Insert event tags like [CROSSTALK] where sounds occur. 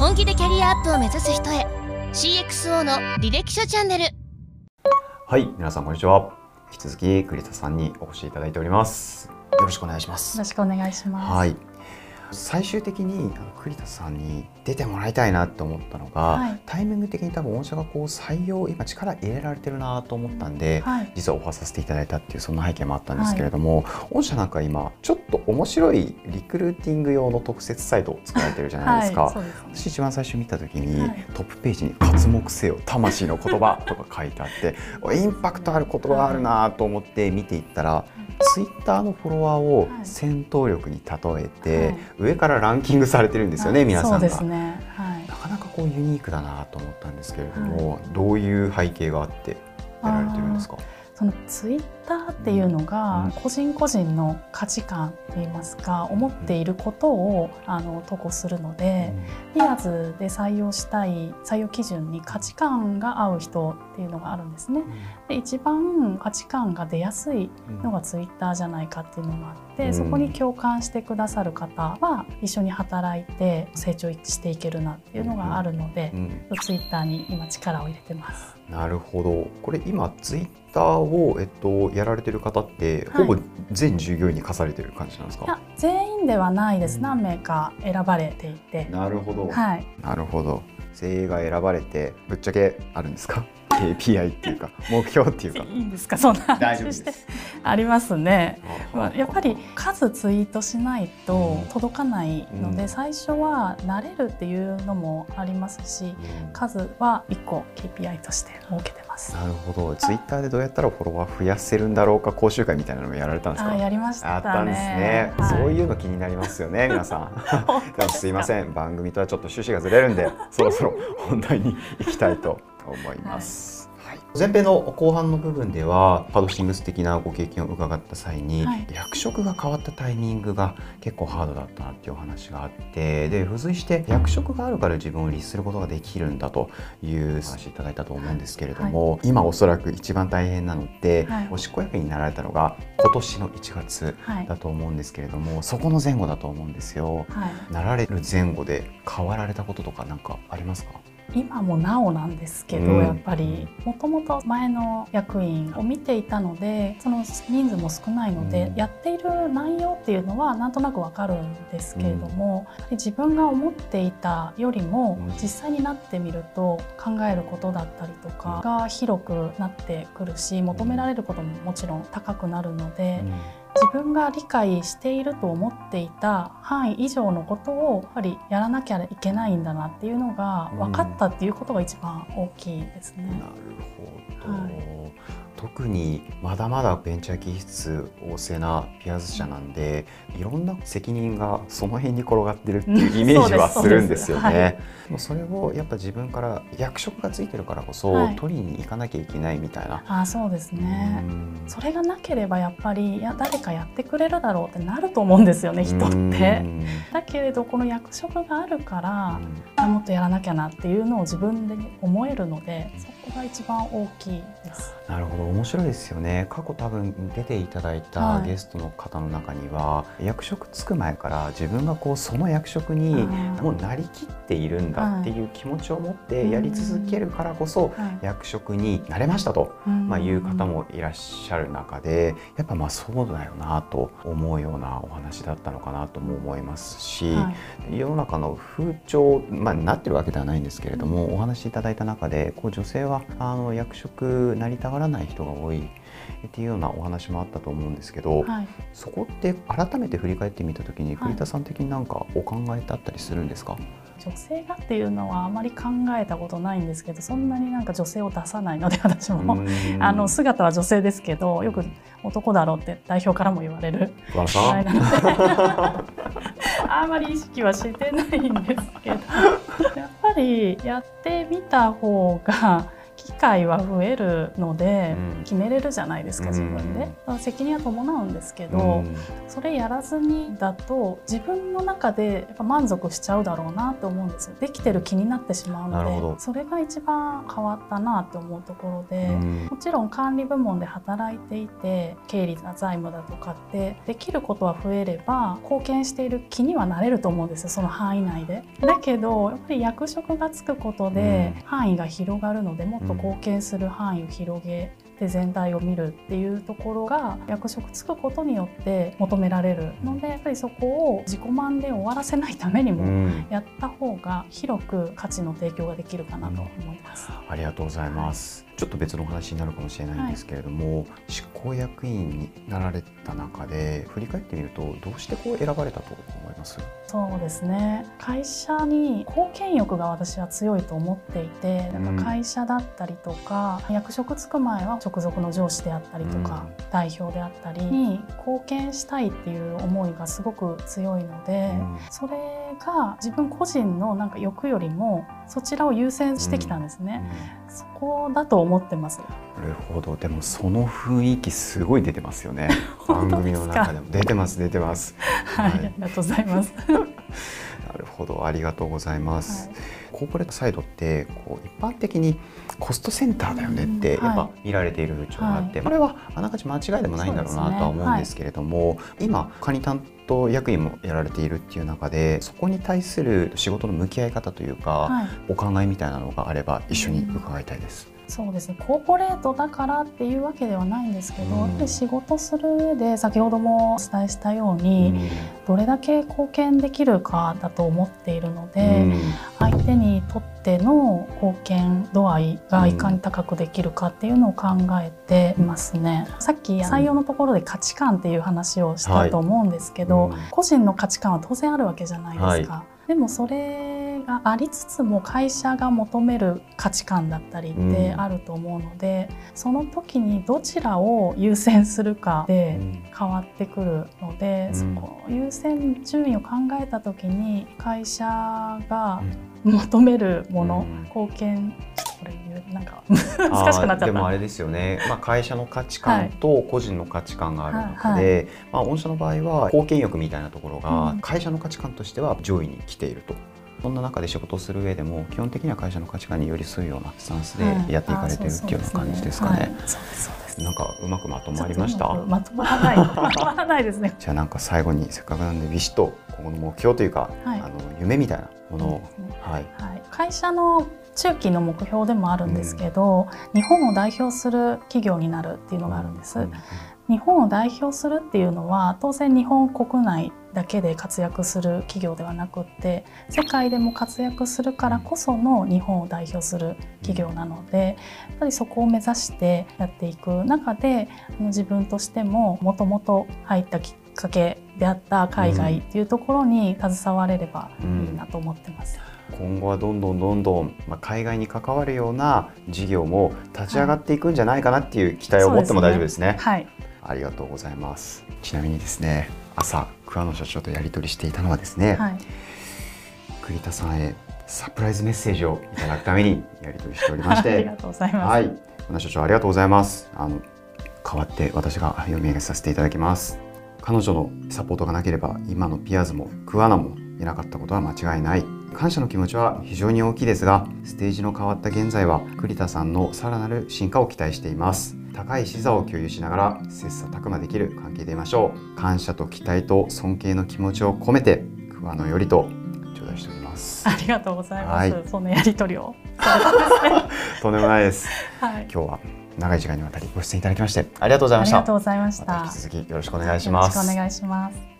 本気でキャリアアップを目指す人へ CXO の履歴書チャンネルはい、皆さんこんにちは。引き続き栗田さんにお越しいただいております。よろしくお願いします。よろしくお願いします。はい。最終的にあの栗田さんに出てもらいたいなって思ったのが、はいタイミング的に多分御社がこう採用今力入れられてるなと思ったんで、はい実はオファーさせていただいたっていうそんな背景もあったんですけれども、御社なんか今ちょっと面白いリクルーティング用の特設サイトを作られてるじゃないですか。はい、ね。私一番最初見た時に、はいトップページに「活目せよ魂の言葉」とか書いてあってインパクトある言葉あるなと思って見ていったら、ツイッターのフォロワーをはい戦闘力に例えて、はい上からランキングされてるんですよね、はい皆さんが。ね。はい。なかなかこうユニークだなと思ったんですけれども、どういう背景があってやられてるんですか？そのツイッっていうのうん。が個人個人の価値観といいますか思っていることをあの投稿するので、リアーズで採用したい採用基準に価値観が合う人っていうのがあるんですね。で一番価値観が出やすいうん。のがツイッターじゃないかっていうのがあって、うん。そこに共感してくださる方は一緒に働いて成長していけるなっていうのがあるのでう、ん。ツイッターに今力を入れてます。なるほど。これ今ツイッターを、えっと、やられてる方って、はい。ほぼ全従業員に課されてる感じなんですか？いや全員ではないです。うん何名か選ばれていて、なるほど、はい。なるほど。精鋭が選ばれてぶっちゃけあるんですか？KPI っていうか目標っていうか。いいんですか？そんな大丈夫で話してす。ありますね。まあ、やっぱりう数ツイートしないと届かないので、うん。最初は慣れるっていうのもありますしん。数は1個 KPI として設けてます。なるほど。ツイッターでどうやったらフォロワー増やせるんだろうか講習会みたいなのもやられたんですか？あやりましたね。あったんですね、はい。そういうの気になりますよね皆さん。[LAUGHS] [LAUGHS] すいません。番組とはちょっと趣旨がずれるんでそろそろ本題に行きたいと思います、はい。前編の後半の部分ではパドシングス的なご経験を伺った際に、はい。役職が変わったタイミングが結構ハードだったなっていうお話があってで付随して役職があるから自分を律することができるんだという話いただいたと思うんですけれども、今おそらく一番大変なのって、はい。お執行役員になられたのが今年の1月はいだと思うんですけれどもそこの前後だと思うんですよ。はい、なられる前後で変わられたこととかなんかありますか？今もなおなんですけど、うん。やっぱりもともと前の役員を見ていたのでその人数も少ないので、うん。やっている内容っていうのはなんとなくわかるんですけれども、やっぱり自分が思っていたよりも、うん。実際になってみると考えることだったりとかが広くなってくるし求められることももちろん高くなるので。自分が理解していると思っていた範囲以上のことをやっぱりやらなきゃいけないんだなっていうのが分かったっていうことが一番大きいですね。なるほど、はい特にまだまだベンチャー技術旺盛なピアーズ社なんでいろんな責任がその辺に転がってるっていうイメージはすするんですよそうですはね。でもそれをやっぱ自分から役職がついてるからこそ、はい取りに行かなきゃいけないみたいな。あそうですね。うんそれがなければやっぱりいや誰かやってくれるだろうってなると思うんですよね人って。うんだけれどこの役職があるからもっとやらなきゃなっていうのを自分で思えるのでそこが一番大きいです。なるほど。面白いですよね。過去多分出ていただいたはい。ゲストの方の中には、役職つく前から自分がこうその役職にもうなりきっているんだっていう気持ちを持ってやり続けるからこそはい。役職になれましたと、まあ、んいう方もいらっしゃる中でやっぱまあそうだよなと思うようなお話だったのかなとも思いますし、はい。世の中の風潮、まあ、なってるわけではないんですけれどもお話しいただいた中でこう女性はあの役職なりたがらない人が多いっていうようなお話もあったと思うんですけど、はい。そこって改めて振り返ってみた時にはい。栗田さん的になんかお考えだったりするんですか、女性がっていうのはあまり考えたことないんですけどそんなになんか女性を出さないので私も、うん。あの姿は女性ですけどよく男だろうって代表からも言われるぐらいなので [LAUGHS] あまり意識はしてないんですけどやっぱりやってみた方がきっ解は増えるので、うん。決めれるじゃないですか自分で、責任は伴うんですけど、うん。それやらずにだと自分の中でやっぱ満足しちゃうだろうなと思うんですよ。できてる気になってしまうのでそれが一番変わったなって思うところで、うん。もちろん管理部門で働いていて経理な財務だとかってできることは増えれば貢献している気にはなれると思うんですよその範囲内で。だけどやっぱり役職がつくことでうん。範囲が広がるのでもっと貢献する範囲を広げて全体を見るっていうところが役職つくことによって求められるのでやっぱりそこを自己満で終わらせないためにもうんやった方が広く価値の提供ができるかなと思います。ありがとうございます。ちょっと別のお話になるかもしれないんですけれども、執行役員になられた中で振り返ってみるとどうしてこう選ばれたと思います？そうですね。会社に貢献欲が私は強いと思っていてなん。か会社だったりとか、役職つく前は直属の上司であったりとか、代表であったりに貢献したいっていう思いがすごく強いので、うん。それが自分個人のなんか欲よりもそちらを優先してきたんですね、そこだと思ってます。なるほど。でもその雰囲気すごい出てますよね。[LAUGHS] 番組の中でも。出てます出てます。[LAUGHS] はい、はいありがとうございますなるほどありがとうございます。はい。コーポレートサイドってこう一般的にコストセンターだよねってうんやっぱはい見られている風潮があって、はい。これはあながち間違いでもないんだろうなとは思うんですけれども、今カニ担当役員もやられているっていう中でそこに対する仕事の向き合い方というか、はい。お考えみたいなのがあれば一緒に伺いたいです。そうですね。コーポレートだからっていうわけではないんですけど、うん。やっぱり仕事する上で先ほどもお伝えしたように、どれだけ貢献できるかだと思っているので、相手にとっての貢献度合いがいかに高くできるかっていうのを考えていますね。さっき採用のところで価値観っていう話をしたと思うんですけど、はい。うん個人の価値観は当然あるわけじゃないですか。でもそれがありつつも会社が求める価値観だったりってあると思うので、その時にどちらを優先するかで変わってくるので、うん。そこ優先順位を考えた時に会社が求めるもの、うん。貢献これ言うなんか難しくなっちゃった。でもあれですよね、まあ、会社の価値観と個人の価値観がある中で、まあ、御社の場合は貢献欲みたいなところがうん。会社の価値観としては上位に来ていると。そんな中で仕事をする上でも基本的には会社の価値観に寄り添うようなスタンスでやっていかれてるっていうような感じですかね。なんかうまくまとまりました？まとまらない。[LAUGHS] まとまらないですね。じゃあなんか最後にせっかくなんでビシッと今後の目標というか、はい。あの夢みたいなものを、ね。はい、はい、会社の中期の目標でもあるんですけど、日本を代表する企業になるっていうのがあるんです。うん。日本を代表するっていうのは当然日本国内だけで活躍する企業ではなくって世界でも活躍するからこその日本を代表する企業なのでやっぱりそこを目指してやっていく中で自分としてももともと入ったきっかけであった海外っていうところに携われればいいなと思ってます。今後はどんどんどんどん、まあ、海外に関わるような事業も立ち上がっていくんじゃないかなっていう期待を持っても大丈夫ですね。はい、ありがとうございます。ちなみにですね、朝桑野社長とやり取りしていたのはですね、はい、栗田さんへサプライズメッセージをいただくためにやり取りしておりましありてが、とうございます。はい、桑野社長ありがとうございます。あの代わって私が読み上げさせていただきます。彼女のサポートがなければ今のピアーズもクアナもいなかったことは間違いない感謝の気持ちは非常に大きいですがステージの変わった現在は栗田さんのさらなる進化を期待しています高い視座を共有しながら切磋琢磨できる関係でいましょう感謝と期待と尊敬の気持ちを込めて桑野よりと頂戴しておりますありがとうございます。はいそのやり取りを。とんでもないですはい。今日は長い時間にわたりご出演いただきましてありがとうございあましたりがとうございました引き続きよろしくお願いしますよろしくお願いします。